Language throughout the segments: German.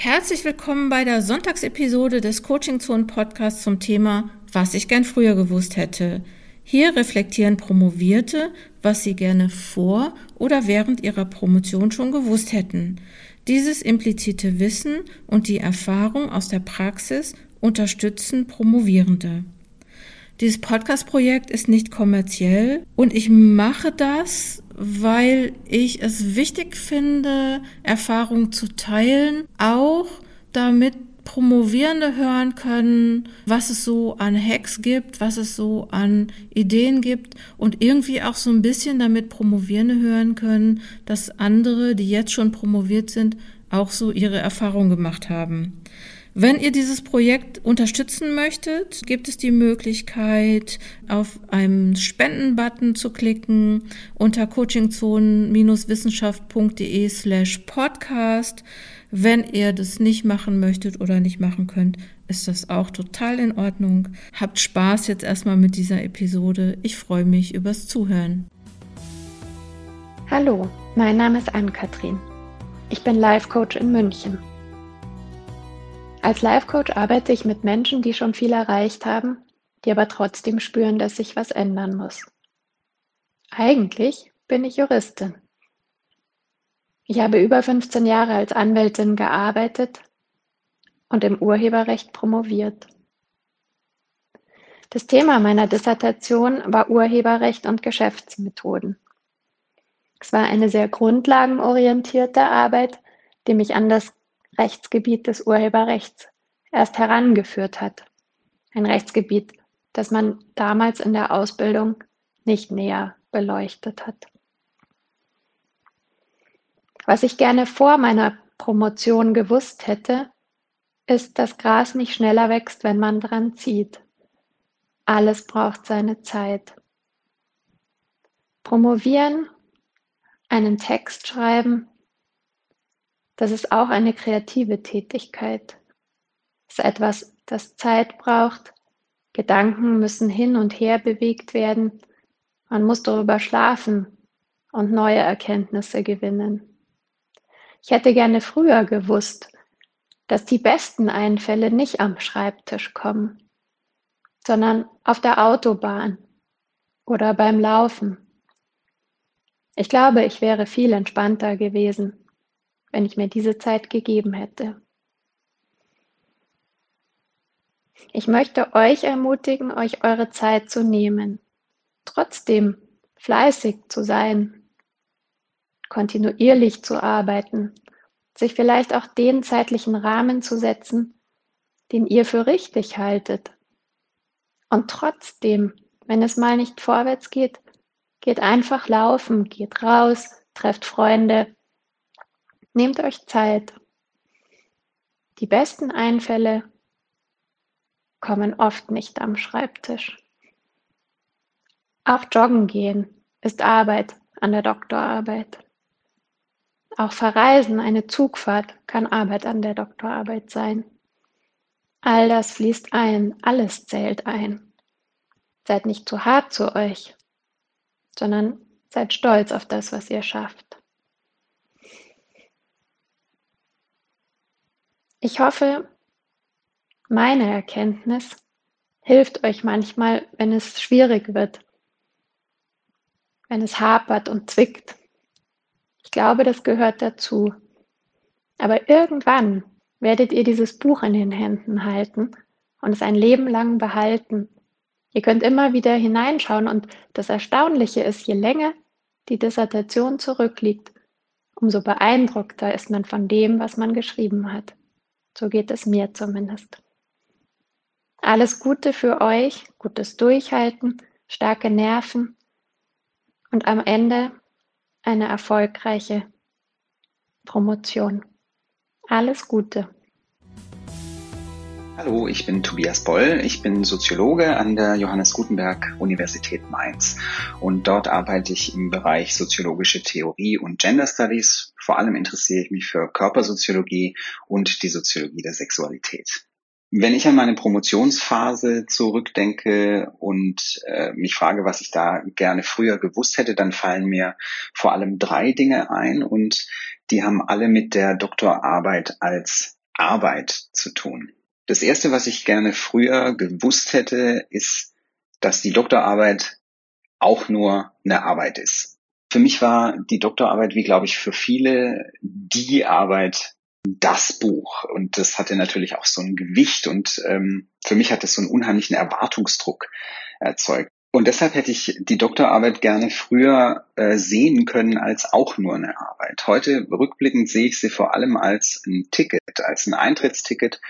Herzlich willkommen bei der Sonntagsepisode des Coaching Zone Podcasts zum Thema Was ich gern früher gewusst hätte. Hier reflektieren Promovierte, was sie gerne vor oder während ihrer Promotion schon gewusst hätten. Dieses implizite Wissen und die Erfahrung aus der Praxis unterstützen Promovierende. Dieses Podcast-Projekt ist nicht kommerziell und ich mache das, weil ich es wichtig finde, Erfahrungen zu teilen, auch damit Promovierende hören können, was es so an Hacks gibt, was es so an Ideen gibt und irgendwie auch so ein bisschen damit Promovierende hören können, dass andere, die jetzt schon promoviert sind, auch so ihre Erfahrungen gemacht haben. Wenn ihr dieses Projekt unterstützen möchtet, gibt es die Möglichkeit, auf einen Spenden-Button zu klicken unter coachingzonen-wissenschaft.de slash podcast. Wenn ihr das nicht machen möchtet oder nicht machen könnt, ist das auch total in Ordnung. Habt Spaß jetzt erstmal mit dieser Episode. Ich freue mich übers Zuhören. Hallo, mein Name ist Ann-Kathrin. Ich bin Life Coach in München. Als Life Coach arbeite ich mit Menschen, die schon viel erreicht haben, die aber trotzdem spüren, dass sich was ändern muss. Eigentlich bin ich Juristin. Ich habe über 15 Jahre als Anwältin gearbeitet und im Urheberrecht promoviert. Das Thema meiner Dissertation war Urheberrecht und Geschäftsmethoden. Es war eine sehr grundlagenorientierte Arbeit, die mich an das Rechtsgebiet des Urheberrechts erst herangeführt hat. Ein Rechtsgebiet, das man damals in der Ausbildung nicht näher beleuchtet hat. Was ich gerne vor meiner Promotion gewusst hätte, ist, dass Gras nicht schneller wächst, wenn man dran zieht. Alles braucht seine Zeit. Promovieren, einen Text schreiben, das ist auch eine kreative Tätigkeit. Es ist etwas, das Zeit braucht. Gedanken müssen hin und her bewegt werden. Man muss darüber schlafen und neue Erkenntnisse gewinnen. Ich hätte gerne früher gewusst, dass die besten Einfälle nicht am Schreibtisch kommen, sondern auf der Autobahn oder beim Laufen. Ich glaube, ich wäre viel entspannter gewesen wenn ich mir diese Zeit gegeben hätte. Ich möchte euch ermutigen, euch eure Zeit zu nehmen, trotzdem fleißig zu sein, kontinuierlich zu arbeiten, sich vielleicht auch den zeitlichen Rahmen zu setzen, den ihr für richtig haltet. Und trotzdem, wenn es mal nicht vorwärts geht, geht einfach laufen, geht raus, trefft Freunde, Nehmt euch Zeit. Die besten Einfälle kommen oft nicht am Schreibtisch. Auch joggen gehen ist Arbeit an der Doktorarbeit. Auch Verreisen, eine Zugfahrt kann Arbeit an der Doktorarbeit sein. All das fließt ein, alles zählt ein. Seid nicht zu hart zu euch, sondern seid stolz auf das, was ihr schafft. Ich hoffe, meine Erkenntnis hilft euch manchmal, wenn es schwierig wird, wenn es hapert und zwickt. Ich glaube, das gehört dazu. Aber irgendwann werdet ihr dieses Buch in den Händen halten und es ein Leben lang behalten. Ihr könnt immer wieder hineinschauen und das Erstaunliche ist, je länger die Dissertation zurückliegt, umso beeindruckter ist man von dem, was man geschrieben hat. So geht es mir zumindest. Alles Gute für euch, gutes Durchhalten, starke Nerven und am Ende eine erfolgreiche Promotion. Alles Gute. Hallo, ich bin Tobias Boll. Ich bin Soziologe an der Johannes Gutenberg Universität Mainz und dort arbeite ich im Bereich soziologische Theorie und Gender Studies vor allem interessiere ich mich für Körpersoziologie und die Soziologie der Sexualität. Wenn ich an meine Promotionsphase zurückdenke und äh, mich frage, was ich da gerne früher gewusst hätte, dann fallen mir vor allem drei Dinge ein und die haben alle mit der Doktorarbeit als Arbeit zu tun. Das erste, was ich gerne früher gewusst hätte, ist, dass die Doktorarbeit auch nur eine Arbeit ist. Für mich war die Doktorarbeit, wie glaube ich für viele, die Arbeit, das Buch. Und das hatte natürlich auch so ein Gewicht und ähm, für mich hat das so einen unheimlichen Erwartungsdruck erzeugt. Und deshalb hätte ich die Doktorarbeit gerne früher äh, sehen können als auch nur eine Arbeit. Heute rückblickend sehe ich sie vor allem als ein Ticket, als ein Eintrittsticket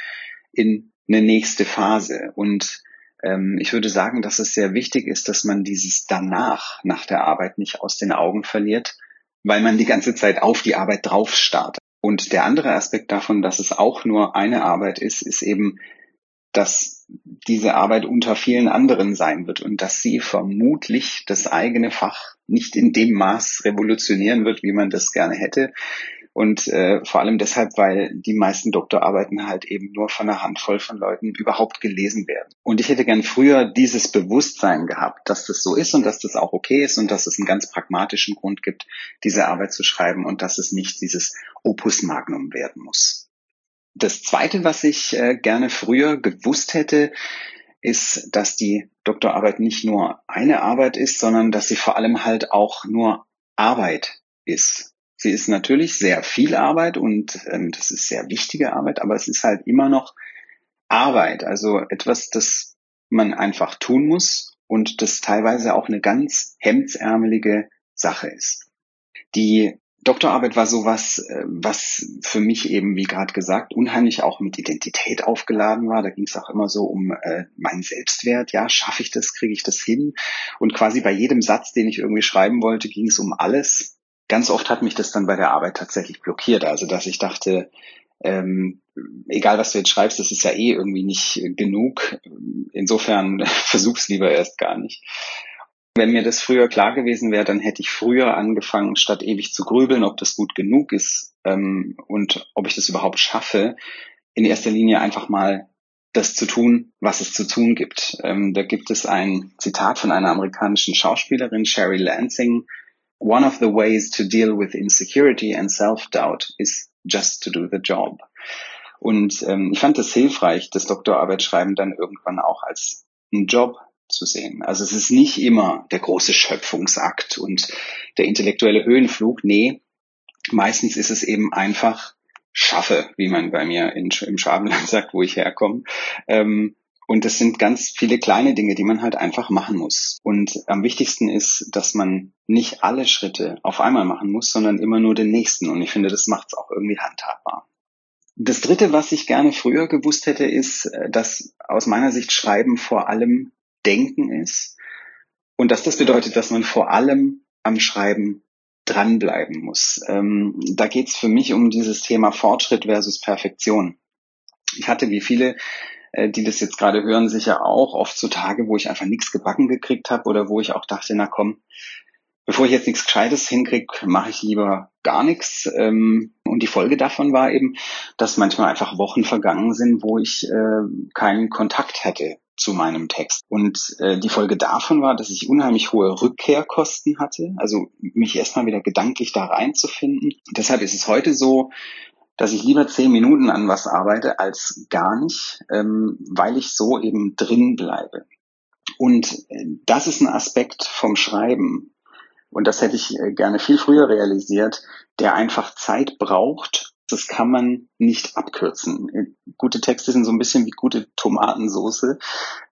in eine nächste Phase. Und ähm, ich würde sagen, dass es sehr wichtig ist, dass man dieses danach, nach der Arbeit nicht aus den Augen verliert, weil man die ganze Zeit auf die Arbeit drauf startet. Und der andere Aspekt davon, dass es auch nur eine Arbeit ist, ist eben, dass diese Arbeit unter vielen anderen sein wird und dass sie vermutlich das eigene Fach nicht in dem Maß revolutionieren wird, wie man das gerne hätte. Und äh, vor allem deshalb, weil die meisten Doktorarbeiten halt eben nur von einer Handvoll von Leuten überhaupt gelesen werden. Und ich hätte gern früher dieses Bewusstsein gehabt, dass das so ist und dass das auch okay ist und dass es einen ganz pragmatischen Grund gibt, diese Arbeit zu schreiben und dass es nicht dieses Opus Magnum werden muss. Das Zweite, was ich äh, gerne früher gewusst hätte, ist, dass die Doktorarbeit nicht nur eine Arbeit ist, sondern dass sie vor allem halt auch nur Arbeit ist. Sie ist natürlich sehr viel Arbeit und ähm, das ist sehr wichtige Arbeit, aber es ist halt immer noch Arbeit, also etwas, das man einfach tun muss und das teilweise auch eine ganz hemdsärmelige Sache ist. Die Doktorarbeit war sowas, äh, was für mich eben, wie gerade gesagt, unheimlich auch mit Identität aufgeladen war. Da ging es auch immer so um äh, meinen Selbstwert. Ja, schaffe ich das, kriege ich das hin? Und quasi bei jedem Satz, den ich irgendwie schreiben wollte, ging es um alles ganz oft hat mich das dann bei der Arbeit tatsächlich blockiert. Also dass ich dachte, ähm, egal was du jetzt schreibst, das ist ja eh irgendwie nicht genug. Insofern versuch's lieber erst gar nicht. Wenn mir das früher klar gewesen wäre, dann hätte ich früher angefangen, statt ewig zu grübeln, ob das gut genug ist ähm, und ob ich das überhaupt schaffe, in erster Linie einfach mal das zu tun, was es zu tun gibt. Ähm, da gibt es ein Zitat von einer amerikanischen Schauspielerin, Sherry Lansing, one of the ways to deal with insecurity and self-doubt is just to do the job. Und ähm, ich fand es hilfreich, das Doktorarbeitsschreiben dann irgendwann auch als einen Job zu sehen. Also es ist nicht immer der große Schöpfungsakt und der intellektuelle Höhenflug. Nee, meistens ist es eben einfach schaffe, wie man bei mir in, im Schwabenland sagt, wo ich herkomme. Ähm, und es sind ganz viele kleine Dinge, die man halt einfach machen muss. Und am wichtigsten ist, dass man nicht alle Schritte auf einmal machen muss, sondern immer nur den nächsten. Und ich finde, das macht es auch irgendwie handhabbar. Das Dritte, was ich gerne früher gewusst hätte, ist, äh, dass aus meiner Sicht Schreiben vor allem Denken ist. Und dass das bedeutet, dass man vor allem am Schreiben dranbleiben muss. Ähm, da geht es für mich um dieses Thema Fortschritt versus Perfektion. Ich hatte wie viele äh, die das jetzt gerade hören, sicher auch oft so Tage, wo ich einfach nichts gebacken gekriegt habe oder wo ich auch dachte, na komm, bevor ich jetzt nichts Gescheites hinkriege, mache ich lieber gar nichts. Ähm, und die Folge davon war eben, dass manchmal einfach Wochen vergangen sind, wo ich äh, keinen Kontakt hätte zu meinem Text. Und äh, die Folge davon war, dass ich unheimlich hohe Rückkehrkosten hatte, also mich erstmal wieder gedanklich da reinzufinden. Deshalb ist es heute so, dass ich lieber zehn Minuten an was arbeite als gar nicht, ähm, weil ich so eben drin bleibe. Und äh, das ist ein Aspekt vom Schreiben. Und das hätte ich äh, gerne viel früher realisiert, der einfach Zeit braucht. Das kann man nicht abkürzen. Äh, gute Texte sind so ein bisschen wie gute Tomatensoße.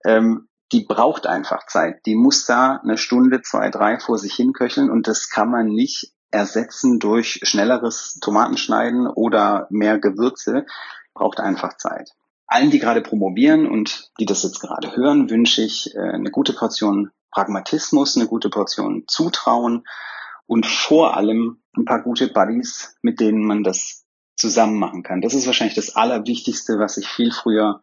Ähm, die braucht einfach Zeit. Die muss da eine Stunde, zwei, drei vor sich hinköcheln und das kann man nicht ersetzen durch schnelleres Tomatenschneiden oder mehr Gewürze, braucht einfach Zeit. Allen, die gerade promovieren und die das jetzt gerade hören, wünsche ich äh, eine gute Portion Pragmatismus, eine gute Portion Zutrauen und vor allem ein paar gute Buddies, mit denen man das zusammen machen kann. Das ist wahrscheinlich das Allerwichtigste, was ich viel früher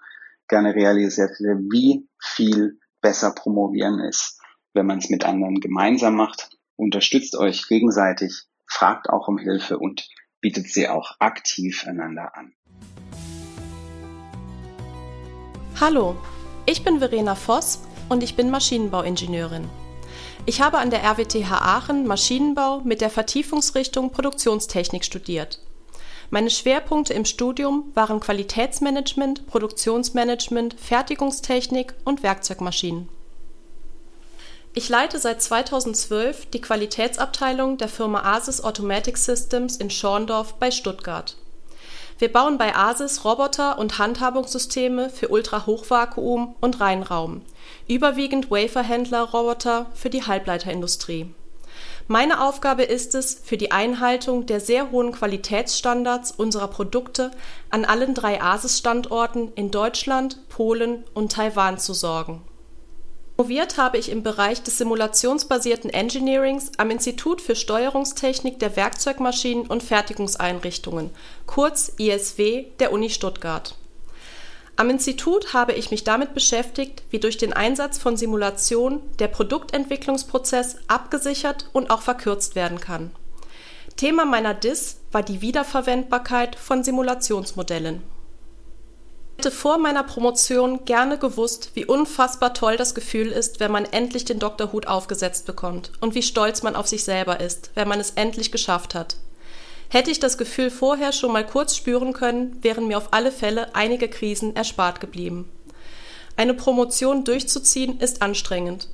gerne realisiert hätte, wie viel besser promovieren ist, wenn man es mit anderen gemeinsam macht unterstützt euch gegenseitig, fragt auch um Hilfe und bietet sie auch aktiv einander an. Hallo, ich bin Verena Voss und ich bin Maschinenbauingenieurin. Ich habe an der RWTH Aachen Maschinenbau mit der Vertiefungsrichtung Produktionstechnik studiert. Meine Schwerpunkte im Studium waren Qualitätsmanagement, Produktionsmanagement, Fertigungstechnik und Werkzeugmaschinen. Ich leite seit 2012 die Qualitätsabteilung der Firma Asis Automatic Systems in Schorndorf bei Stuttgart. Wir bauen bei Asis Roboter und Handhabungssysteme für Ultrahochvakuum und Reinraum, überwiegend Waferhändler-Roboter für die Halbleiterindustrie. Meine Aufgabe ist es, für die Einhaltung der sehr hohen Qualitätsstandards unserer Produkte an allen drei ASIS-Standorten in Deutschland, Polen und Taiwan zu sorgen Promoviert habe ich im Bereich des simulationsbasierten Engineerings am Institut für Steuerungstechnik der Werkzeugmaschinen und Fertigungseinrichtungen, kurz ISW der Uni Stuttgart. Am Institut habe ich mich damit beschäftigt, wie durch den Einsatz von Simulation der Produktentwicklungsprozess abgesichert und auch verkürzt werden kann. Thema meiner DIS war die Wiederverwendbarkeit von Simulationsmodellen hätte vor meiner Promotion gerne gewusst, wie unfassbar toll das Gefühl ist, wenn man endlich den Doktorhut aufgesetzt bekommt und wie stolz man auf sich selber ist, wenn man es endlich geschafft hat. Hätte ich das Gefühl vorher schon mal kurz spüren können, wären mir auf alle Fälle einige Krisen erspart geblieben. Eine Promotion durchzuziehen ist anstrengend.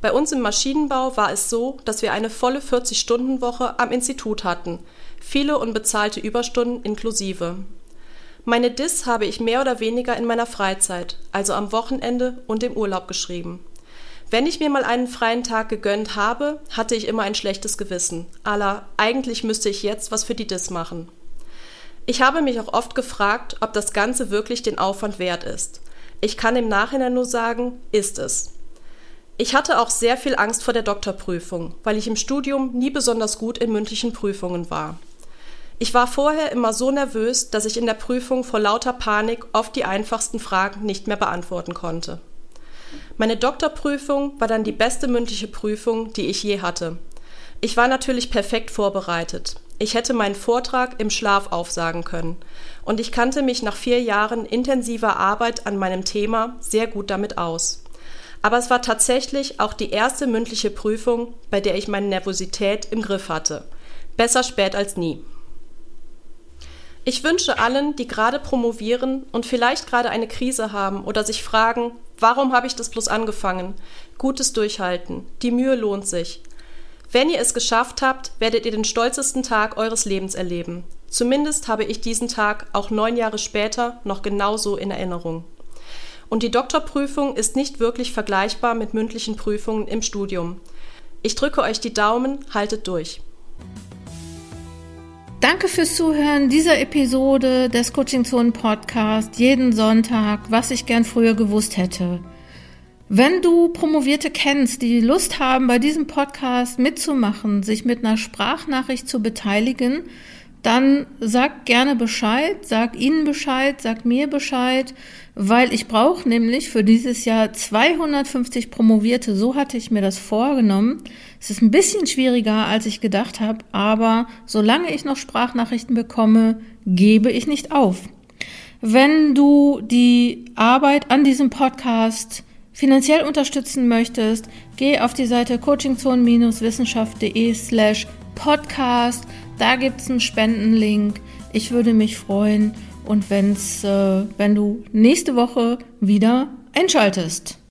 Bei uns im Maschinenbau war es so, dass wir eine volle 40-Stunden-Woche am Institut hatten, viele unbezahlte Überstunden inklusive. Meine Diss habe ich mehr oder weniger in meiner Freizeit, also am Wochenende und im Urlaub geschrieben. Wenn ich mir mal einen freien Tag gegönnt habe, hatte ich immer ein schlechtes Gewissen. Alla, eigentlich müsste ich jetzt was für die Diss machen. Ich habe mich auch oft gefragt, ob das Ganze wirklich den Aufwand wert ist. Ich kann im Nachhinein nur sagen, ist es. Ich hatte auch sehr viel Angst vor der Doktorprüfung, weil ich im Studium nie besonders gut in mündlichen Prüfungen war. Ich war vorher immer so nervös, dass ich in der Prüfung vor lauter Panik oft die einfachsten Fragen nicht mehr beantworten konnte. Meine Doktorprüfung war dann die beste mündliche Prüfung, die ich je hatte. Ich war natürlich perfekt vorbereitet. Ich hätte meinen Vortrag im Schlaf aufsagen können. Und ich kannte mich nach vier Jahren intensiver Arbeit an meinem Thema sehr gut damit aus. Aber es war tatsächlich auch die erste mündliche Prüfung, bei der ich meine Nervosität im Griff hatte. Besser spät als nie. Ich wünsche allen, die gerade promovieren und vielleicht gerade eine Krise haben oder sich fragen, warum habe ich das bloß angefangen? Gutes Durchhalten. Die Mühe lohnt sich. Wenn ihr es geschafft habt, werdet ihr den stolzesten Tag eures Lebens erleben. Zumindest habe ich diesen Tag auch neun Jahre später noch genauso in Erinnerung. Und die Doktorprüfung ist nicht wirklich vergleichbar mit mündlichen Prüfungen im Studium. Ich drücke euch die Daumen, haltet durch. Danke fürs Zuhören dieser Episode des Coaching Zone Podcast jeden Sonntag, was ich gern früher gewusst hätte. Wenn du Promovierte kennst, die Lust haben, bei diesem Podcast mitzumachen, sich mit einer Sprachnachricht zu beteiligen, dann sag gerne Bescheid, sag ihnen Bescheid, sag mir Bescheid, weil ich brauche nämlich für dieses Jahr 250 Promovierte. So hatte ich mir das vorgenommen. Es ist ein bisschen schwieriger, als ich gedacht habe, aber solange ich noch Sprachnachrichten bekomme, gebe ich nicht auf. Wenn du die Arbeit an diesem Podcast finanziell unterstützen möchtest, geh auf die Seite coachingzone-wissenschaft.de slash podcast da gibt es einen Spendenlink. Ich würde mich freuen und wenn's, äh, wenn du nächste Woche wieder einschaltest.